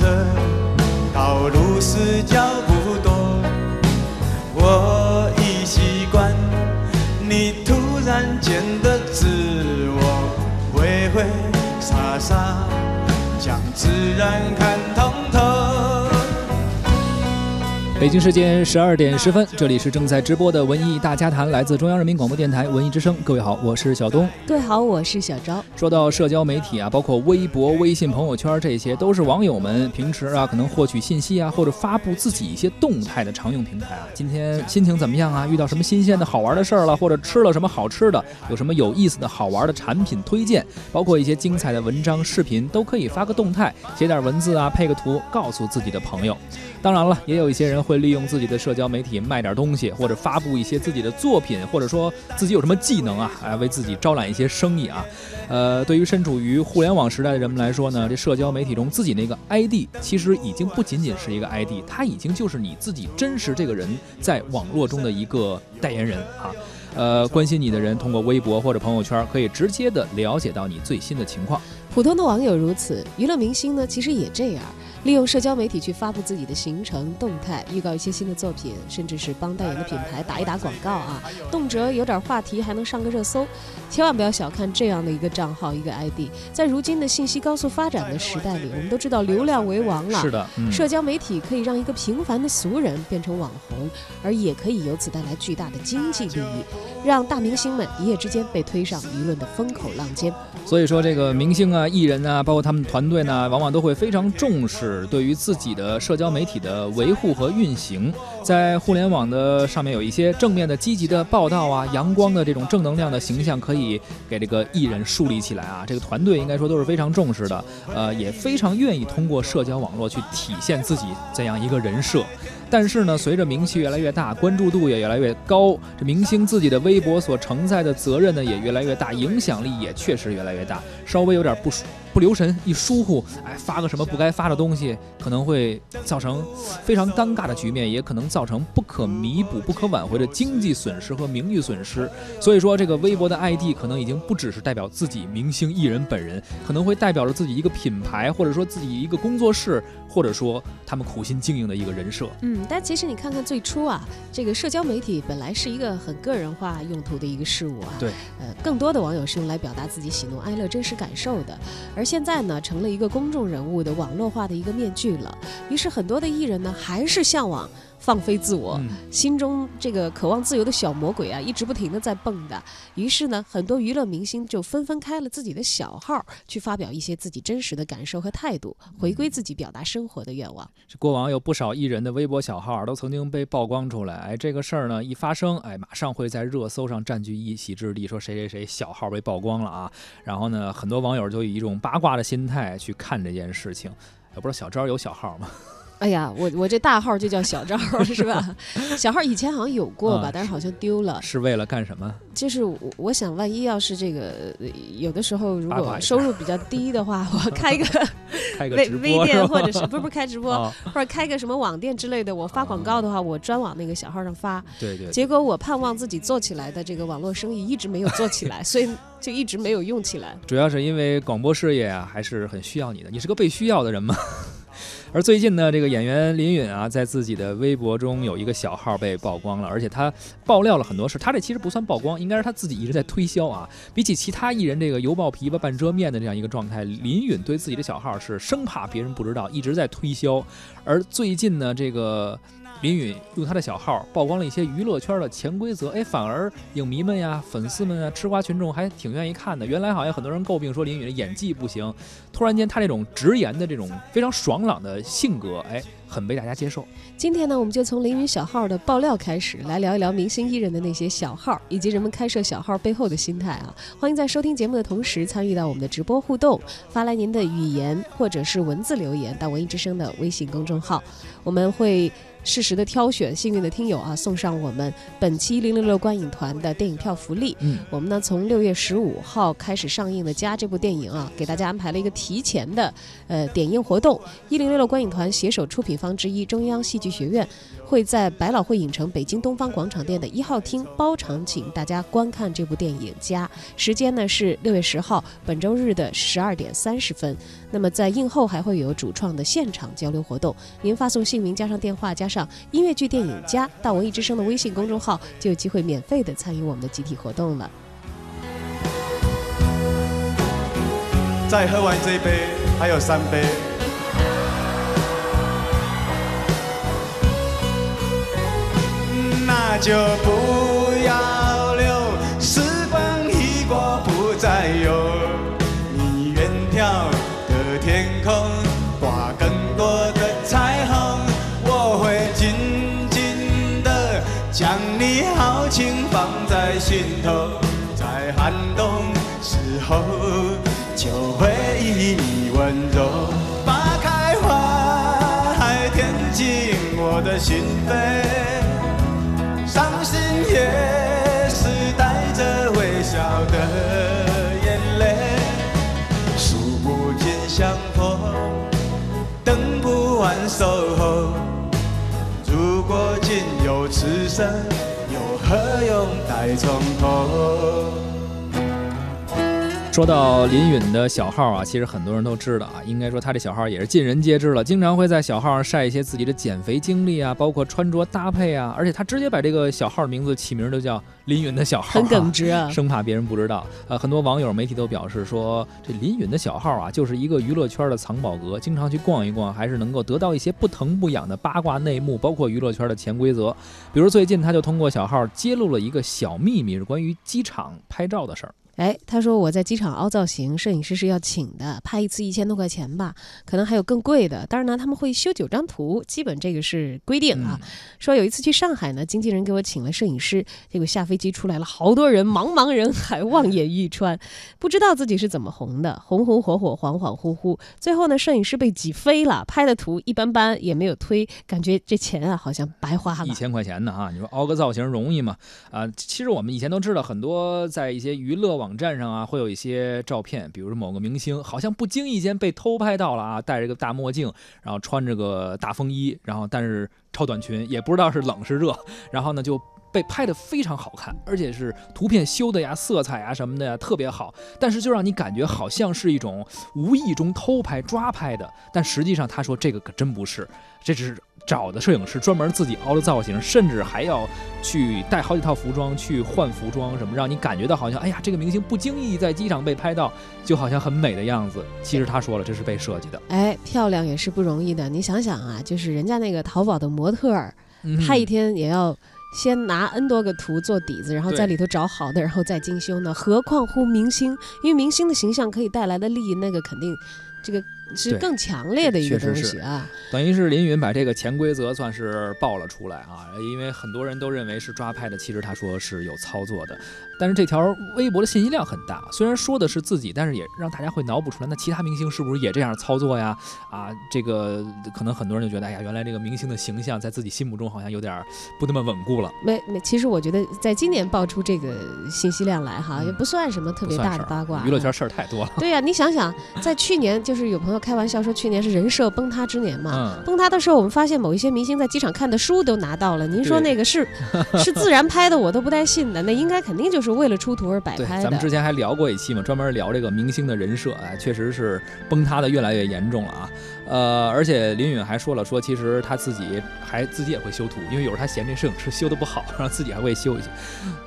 的，道路是脚步多。我已习惯你突然间的自我，挥挥洒洒，将自然看北京时间十二点十分，这里是正在直播的文艺大家谈，来自中央人民广播电台文艺之声。各位好，我是小东。各位好，我是小昭。说到社交媒体啊，包括微博、微信、朋友圈，这些都是网友们平时啊可能获取信息啊或者发布自己一些动态的常用平台啊。今天心情怎么样啊？遇到什么新鲜的好玩的事儿了，或者吃了什么好吃的，有什么有意思的好玩的产品推荐，包括一些精彩的文章、视频，都可以发个动态，写点文字啊，配个图，告诉自己的朋友。当然了，也有一些人会利用自己的社交媒体卖点东西，或者发布一些自己的作品，或者说自己有什么技能啊，来为自己招揽一些生意啊。呃，对于身处于互联网时代的人们来说呢，这社交媒体中自己那个 ID 其实已经不仅仅是一个 ID，它已经就是你自己真实这个人在网络中的一个代言人啊。呃，关心你的人通过微博或者朋友圈可以直接的了解到你最新的情况。普通的网友如此，娱乐明星呢，其实也这样。利用社交媒体去发布自己的行程动态，预告一些新的作品，甚至是帮代言的品牌打一打广告啊，动辄有点话题还能上个热搜。千万不要小看这样的一个账号一个 ID，在如今的信息高速发展的时代里，我们都知道流量为王了。是的，嗯、社交媒体可以让一个平凡的俗人变成网红，而也可以由此带来巨大的经济利益，让大明星们一夜之间被推上舆论的风口浪尖。所以说，这个明星啊、艺人啊，包括他们团队呢，往往都会非常重视。对于自己的社交媒体的维护和运行，在互联网的上面有一些正面的、积极的报道啊，阳光的这种正能量的形象，可以给这个艺人树立起来啊。这个团队应该说都是非常重视的，呃，也非常愿意通过社交网络去体现自己这样一个人设。但是呢，随着名气越来越大，关注度也越来越高，这明星自己的微博所承载的责任呢也越来越大，影响力也确实越来越大。稍微有点不不留神，一疏忽，哎，发个什么不该发的东西，可能会造成非常尴尬的局面，也可能造成不可弥补、不可挽回的经济损失和名誉损失。所以说，这个微博的 ID 可能已经不只是代表自己明星艺人本人，可能会代表着自己一个品牌，或者说自己一个工作室，或者说他们苦心经营的一个人设。嗯，但其实你看看最初啊，这个社交媒体本来是一个很个人化用途的一个事物啊，对，呃，更多的网友是用来表达自己喜怒哀乐真实感受的，而现在呢，成了一个公众人物的网络化的一个面具了。于是很多的艺人呢，还是向往放飞自我，嗯心中这个渴望自由的小魔鬼啊，一直不停的在蹦跶。于是呢，很多娱乐明星就纷纷开了自己的小号，去发表一些自己真实的感受和态度，回归自己表达生活的愿望。这过往有不少艺人的微博小号都曾经被曝光出来，哎，这个事儿呢一发生，哎，马上会在热搜上占据一席之地，说谁谁谁小号被曝光了啊。然后呢，很多网友就以一种八卦的心态去看这件事情。也不知道小昭有小号吗？哎呀，我我这大号就叫小赵是吧？小号以前好像有过吧，啊但是好像丢了。是为了干什么？就是我我想，万一要是这个呃有的时候如果收入比较低的话，我开个 开个微微店或者是不是不是开直播，啊，或者开个什么网店之类的，我发广告的话，我专往那个小号上发。对对，结果我盼望自己做起来的这个网络生意一直没有做起来，所以就一直没有用起来。主要是因为广播事业啊，还是很需要你的，你是个被需要的人嘛。而最近呢，这个演员林允啊，在自己的微博中有一个小号被曝光了，而且他爆料了很多事。他这其实不算曝光，应该是他自己一直在推销啊。比起其他艺人这个油爆琵琶半遮面的这样一个状态，林允对自己的小号是生怕别人不知道，一直在推销。而最近呢，这个林允用他的小号曝光了一些娱乐圈的潜规则，哎，反而影迷们呀、粉丝们啊、吃瓜群众还挺愿意看的。原来好像很多人诟病说林允的演技不行，突然间他这种直言的这种非常爽朗的性格，哎，很被大家接受。今天呢，我们就从林允小号的爆料开始，来聊一聊明星艺人的那些小号，以及人们开设小号背后的心态啊。欢迎在收听节目的同时参与到我们的直播互动，发来您的语言或者是文字留言到文艺之声的微信公众号，我们会适时的挑选幸运的听友啊，送上我们本期零零六观影团的电影票福利。嗯，我们呢从六月十五号开始上映的《家》这部电影啊，给大家安排了一个提前的呃点映活动。一零六六观影团携手出品方之一中央戏剧学院，会在百老汇影城北京东方广场店的一号厅包场，请大家观看这部电影《家》。时间呢是六月十号，本周日的十二点三十分。那么在映后还会有主创的现场交流活动，您发送姓名加上电话加上音乐剧电影加到文艺之声的微信公众号，就有机会免费的参与我们的集体活动了。再喝完这一杯，还有三杯。那就不要心头，在寒冬时候就回忆你温柔花开花海，填进我的心扉。伤心也是带着微笑的眼泪，数不尽相逢，等不完守候。如果仅有此生，何用待从头？说到林允的小号啊，其实很多人都知道啊，应该说他这小号也是尽人皆知了，经常会在小号上晒一些自己的减肥经历啊，包括穿着搭配啊，而且他直接把这个小号名字起名就叫林允的小号，很耿直啊，生怕别人不知道。呃，很多网友媒体都表示说，这林允的小号啊，就是一个娱乐圈的藏宝阁，经常去逛一逛，还是能够得到一些不疼不痒的八卦内幕，包括娱乐圈的潜规则。比如最近他就通过小号揭露了一个小秘密，是关于机场拍照的事儿。哎，他说我在机场凹造型，摄影师是要请的，拍一次一千多块钱吧，可能还有更贵的。当然呢，他们会修九张图，基本这个是规定啊。说有一次去上海呢，经纪人给我请了摄影师，结果下飞机出来了好多人，茫茫人海，望眼欲穿，不知道自己是怎么红的，红红火火，恍恍惚惚。最后呢，摄影师被挤飞了，拍的图一般般，也没有推，感觉这钱啊好像白花了。一千块钱呢哈，你说凹个造型容易吗？啊，其实我们以前都知道，很多在一些娱乐网。站上啊，会有一些照片，比如说某个明星好像不经意间被偷拍到了啊，戴着个大墨镜，然后穿着个大风衣，然后但是超短裙，也不知道是冷是热，然后呢就被拍的非常好看，而且是图片修的呀、色彩啊什么的呀特别好，但是就让你感觉好像是一种无意中偷拍抓拍的，但实际上他说这个可真不是，这只是找的摄影师专门自己凹的造型，甚至还要去带好几套服装去换服装什么，让你感觉到好像哎呀这个明星不经意在机场被拍到，就好像很美的样子。其实他说了，这是被设计的。哎，漂亮也是不容易的。你想想啊，就是人家那个淘宝的模特儿，拍一天也要。先拿 N 多个图做底子，然后在里头找好的，然后再精修呢。何况乎明星，因为明星的形象可以带来的利益，那个肯定，这个。是更强烈的一个东西啊，等于是林允把这个潜规则算是爆了出来啊，因为很多人都认为是抓拍的，其实他说是有操作的，但是这条微博的信息量很大，虽然说的是自己，但是也让大家会脑补出来，那其他明星是不是也这样操作呀？啊，这个可能很多人就觉得，哎呀，原来这个明星的形象在自己心目中好像有点不那么稳固了。没没，其实我觉得在今年爆出这个信息量来哈，也不算什么特别大的八卦，娱乐圈事儿太多了。对呀，你想想，在去年就是有朋友。开玩笑说，去年是人设崩塌之年嘛。崩塌的时候，我们发现某一些明星在机场看的书都拿到了。您说那个是 是自然拍的，我都不带信的。那应该肯定就是为了出图而摆拍的。咱们之前还聊过一期嘛，专门聊这个明星的人设，哎，确实是崩塌的越来越严重了啊。呃，而且林允还说了，说其实他自己还自己也会修图，因为有时候他嫌这摄影师修的不好，然后自己还会修一修。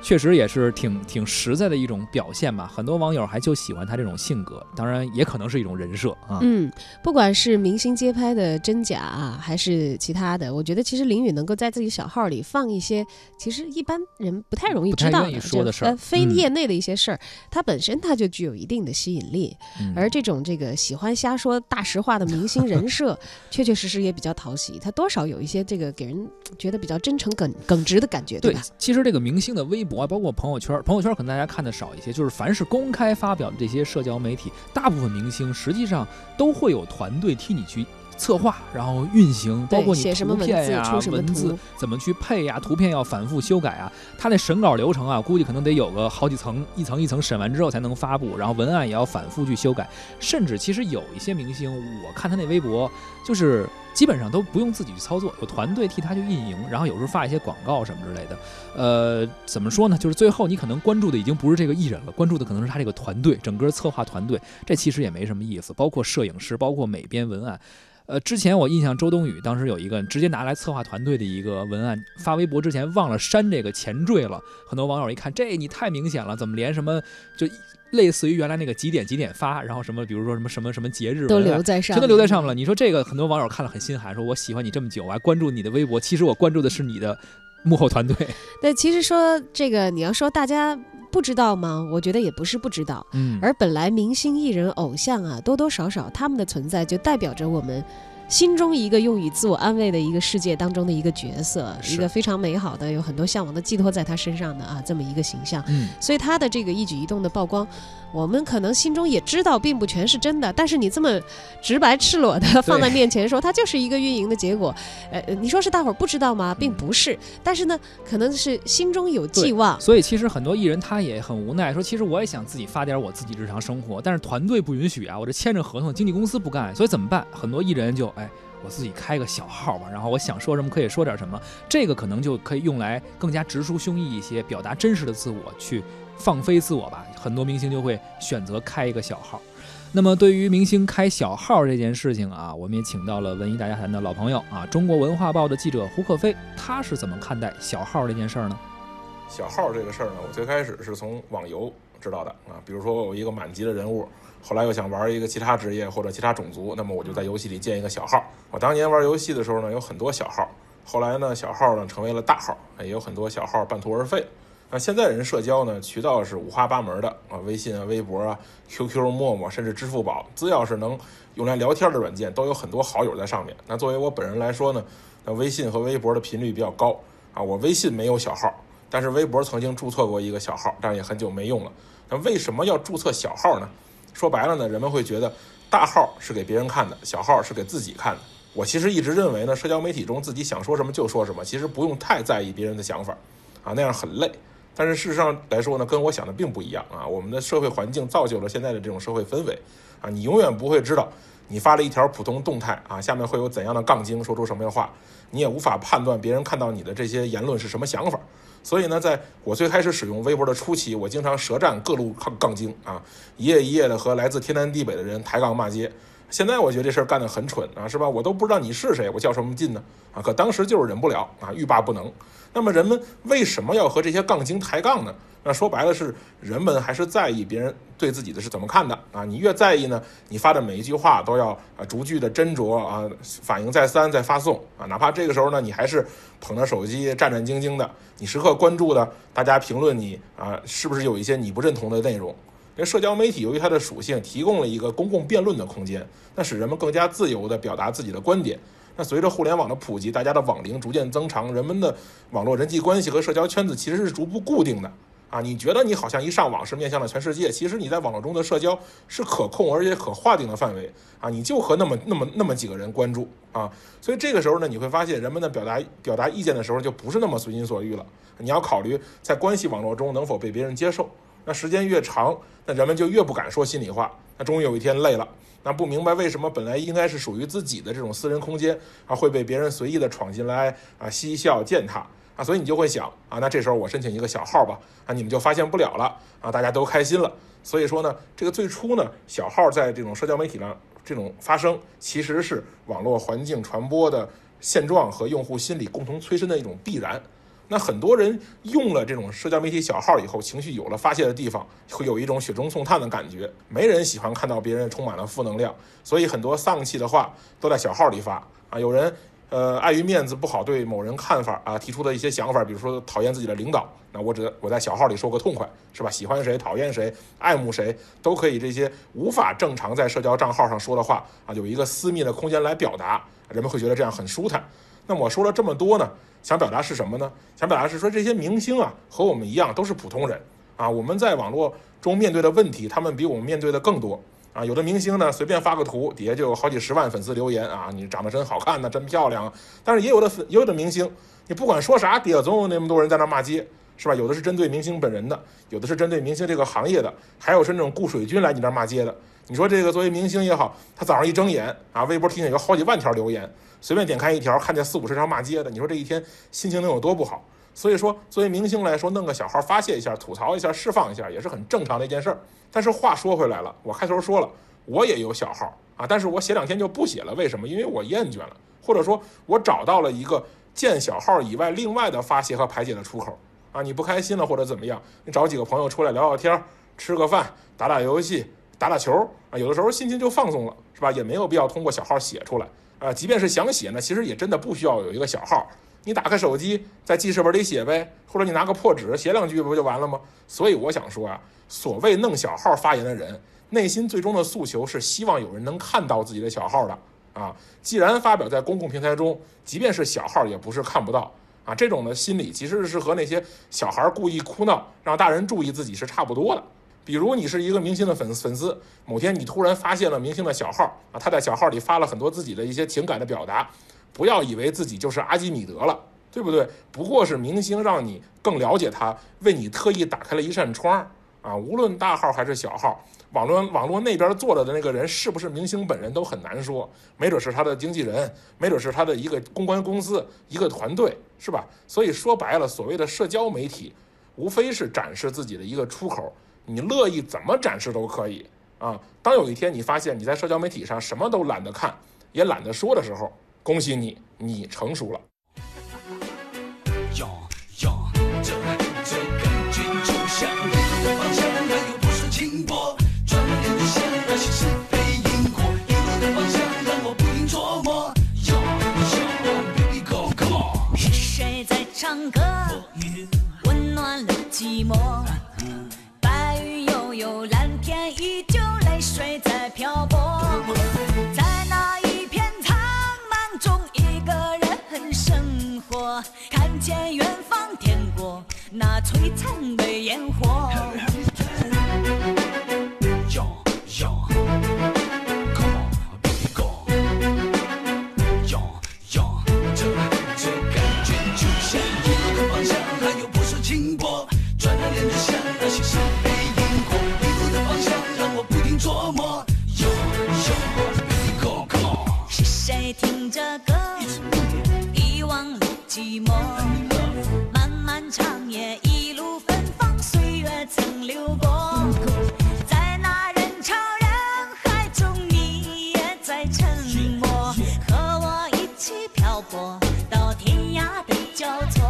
确实也是挺挺实在的一种表现吧。很多网友还就喜欢他这种性格，当然也可能是一种人设啊。嗯，不管是明星街拍的真假啊，还是其他的，我觉得其实林允能够在自己小号里放一些其实一般人不太容易知道的事儿，非业内的一些事儿，它本身它就具有一定的吸引力。而这种这个喜欢瞎说大实话的明星人。人 设确确实实也比较讨喜，他多少有一些这个给人觉得比较真诚、耿耿直的感觉，对吧？其实这个明星的微博，包括朋友圈，朋友圈可能大家看的少一些，就是凡是公开发表的这些社交媒体，大部分明星实际上都会有团队替你去。策划，然后运行，包括你写什么图片呀、文字怎么去配呀，图片要反复修改啊。他那审稿流程啊，估计可能得有个好几层，一层一层审完之后才能发布，然后文案也要反复去修改。甚至其实有一些明星，我看他那微博，就是基本上都不用自己去操作，有团队替他去运营，然后有时候发一些广告什么之类的。呃，怎么说呢？就是最后你可能关注的已经不是这个艺人了，关注的可能是他这个团队，整个策划团队。这其实也没什么意思，包括摄影师，包括美编文案。呃，之前我印象周冬雨当时有一个直接拿来策划团队的一个文案发微博之前忘了删这个前缀了，很多网友一看这你太明显了，怎么连什么就类似于原来那个几点几点发，然后什么比如说什么什么什么节日都留在上，真的留在上面了。你说这个很多网友看了很心寒，说我喜欢你这么久，我还关注你的微博，其实我关注的是你的幕后团队。对，其实说这个你要说大家。不知道吗？我觉得也不是不知道。嗯，而本来明星艺人偶像啊，多多少少他们的存在就代表着我们。心中一个用于自我安慰的一个世界当中的一个角色，一个非常美好的、有很多向往的寄托在他身上的啊，这么一个形象。嗯，所以他的这个一举一动的曝光，我们可能心中也知道，并不全是真的。但是你这么直白赤裸的放在面前说，它就是一个运营的结果。呃，你说是大伙儿不知道吗？并不是。但是呢，可能是心中有寄望。所以其实很多艺人他也很无奈，说其实我也想自己发点我自己日常生活，但是团队不允许啊，我这签着合同，经纪公司不干，所以怎么办？很多艺人就哎。我自己开个小号吧，然后我想说什么可以说点什么，这个可能就可以用来更加直抒胸臆一些，表达真实的自我，去放飞自我吧。很多明星就会选择开一个小号。那么对于明星开小号这件事情啊，我们也请到了文艺大家谈的老朋友啊，中国文化报的记者胡可飞，他是怎么看待小号这件事儿呢？小号这个事儿呢，我最开始是从网游知道的啊，比如说我有一个满级的人物。后来又想玩一个其他职业或者其他种族，那么我就在游戏里建一个小号。我当年玩游戏的时候呢，有很多小号。后来呢，小号呢成为了大号，也有很多小号半途而废。那现在人社交呢，渠道是五花八门的啊，微信啊、微博啊、QQ、陌陌，甚至支付宝，只要是能用来聊天的软件，都有很多好友在上面。那作为我本人来说呢，那微信和微博的频率比较高啊。我微信没有小号，但是微博曾经注册过一个小号，但也很久没用了。那为什么要注册小号呢？说白了呢，人们会觉得大号是给别人看的，小号是给自己看的。我其实一直认为呢，社交媒体中自己想说什么就说什么，其实不用太在意别人的想法，啊，那样很累。但是事实上来说呢，跟我想的并不一样啊。我们的社会环境造就了现在的这种社会氛围，啊，你永远不会知道你发了一条普通动态啊，下面会有怎样的杠精说出什么样的话，你也无法判断别人看到你的这些言论是什么想法。所以呢，在我最开始使用微博的初期，我经常舌战各路杠杠精啊，一夜一夜的和来自天南地北的人抬杠骂街。现在我觉得这事儿干得很蠢啊，是吧？我都不知道你是谁，我较什么劲呢？啊，可当时就是忍不了啊，欲罢不能。那么人们为什么要和这些杠精抬杠呢？那说白了是人们还是在意别人对自己的是怎么看的啊？你越在意呢，你发的每一句话都要啊逐句的斟酌啊，反应再三再发送啊，哪怕这个时候呢，你还是捧着手机战战兢兢的，你时刻关注的大家评论你啊，是不是有一些你不认同的内容？因为社交媒体由于它的属性，提供了一个公共辩论的空间，那使人们更加自由地表达自己的观点。那随着互联网的普及，大家的网龄逐渐增长，人们的网络人际关系和社交圈子其实是逐步固定的。啊，你觉得你好像一上网是面向了全世界，其实你在网络中的社交是可控而且可划定的范围啊，你就和那么那么那么几个人关注啊，所以这个时候呢，你会发现人们的表达表达意见的时候就不是那么随心所欲了，你要考虑在关系网络中能否被别人接受。那时间越长，那人们就越不敢说心里话。那终于有一天累了，那不明白为什么本来应该是属于自己的这种私人空间啊，会被别人随意的闯进来啊，嬉笑践踏。啊，所以你就会想啊，那这时候我申请一个小号吧，啊，你们就发现不了了啊，大家都开心了。所以说呢，这个最初呢，小号在这种社交媒体上这种发生，其实是网络环境传播的现状和用户心理共同催生的一种必然。那很多人用了这种社交媒体小号以后，情绪有了发泄的地方，会有一种雪中送炭的感觉。没人喜欢看到别人充满了负能量，所以很多丧气的话都在小号里发啊，有人。呃，碍于面子不好对某人看法啊，提出的一些想法，比如说讨厌自己的领导，那我只我在小号里说个痛快，是吧？喜欢谁，讨厌谁，爱慕谁，都可以这些无法正常在社交账号上说的话啊，有一个私密的空间来表达，人们会觉得这样很舒坦。那我说了这么多呢，想表达是什么呢？想表达是说这些明星啊，和我们一样都是普通人啊，我们在网络中面对的问题，他们比我们面对的更多。啊，有的明星呢随便发个图，底下就有好几十万粉丝留言啊，你长得真好看呐，真漂亮。但是也有的粉，也有的明星，你不管说啥，底下总有那么多人在那骂街，是吧？有的是针对明星本人的，有的是针对明星这个行业的，还有是那种雇水军来你那儿骂街的。你说这个作为明星也好，他早上一睁眼啊，微博提醒有好几万条留言，随便点开一条，看见四五十条骂街的，你说这一天心情能有多不好？所以说，作为明星来说，弄个小号发泄一下、吐槽一下、释放一下，也是很正常的一件事儿。但是话说回来了，我开头说了，我也有小号啊，但是我写两天就不写了，为什么？因为我厌倦了，或者说，我找到了一个建小号以外另外的发泄和排解的出口啊。你不开心了或者怎么样，你找几个朋友出来聊聊天，吃个饭，打打游戏。打打球啊，有的时候心情就放松了，是吧？也没有必要通过小号写出来啊。即便是想写呢，其实也真的不需要有一个小号，你打开手机在记事本里写呗，或者你拿个破纸写两句不就完了吗？所以我想说啊，所谓弄小号发言的人，内心最终的诉求是希望有人能看到自己的小号的啊。既然发表在公共平台中，即便是小号，也不是看不到啊。这种的心理其实是和那些小孩故意哭闹让大人注意自己是差不多的。比如你是一个明星的粉粉丝，某天你突然发现了明星的小号啊，他在小号里发了很多自己的一些情感的表达，不要以为自己就是阿基米德了，对不对？不过是明星让你更了解他，为你特意打开了一扇窗啊。无论大号还是小号，网络网络那边坐着的那个人是不是明星本人都很难说，没准是他的经纪人，没准是他的一个公关公司、一个团队，是吧？所以说白了，所谓的社交媒体，无非是展示自己的一个出口。你乐意怎么展示都可以啊！当有一天你发现你在社交媒体上什么都懒得看，也懒得说的时候，恭喜你，你成熟了。沉默和我一起漂泊到天涯的交错。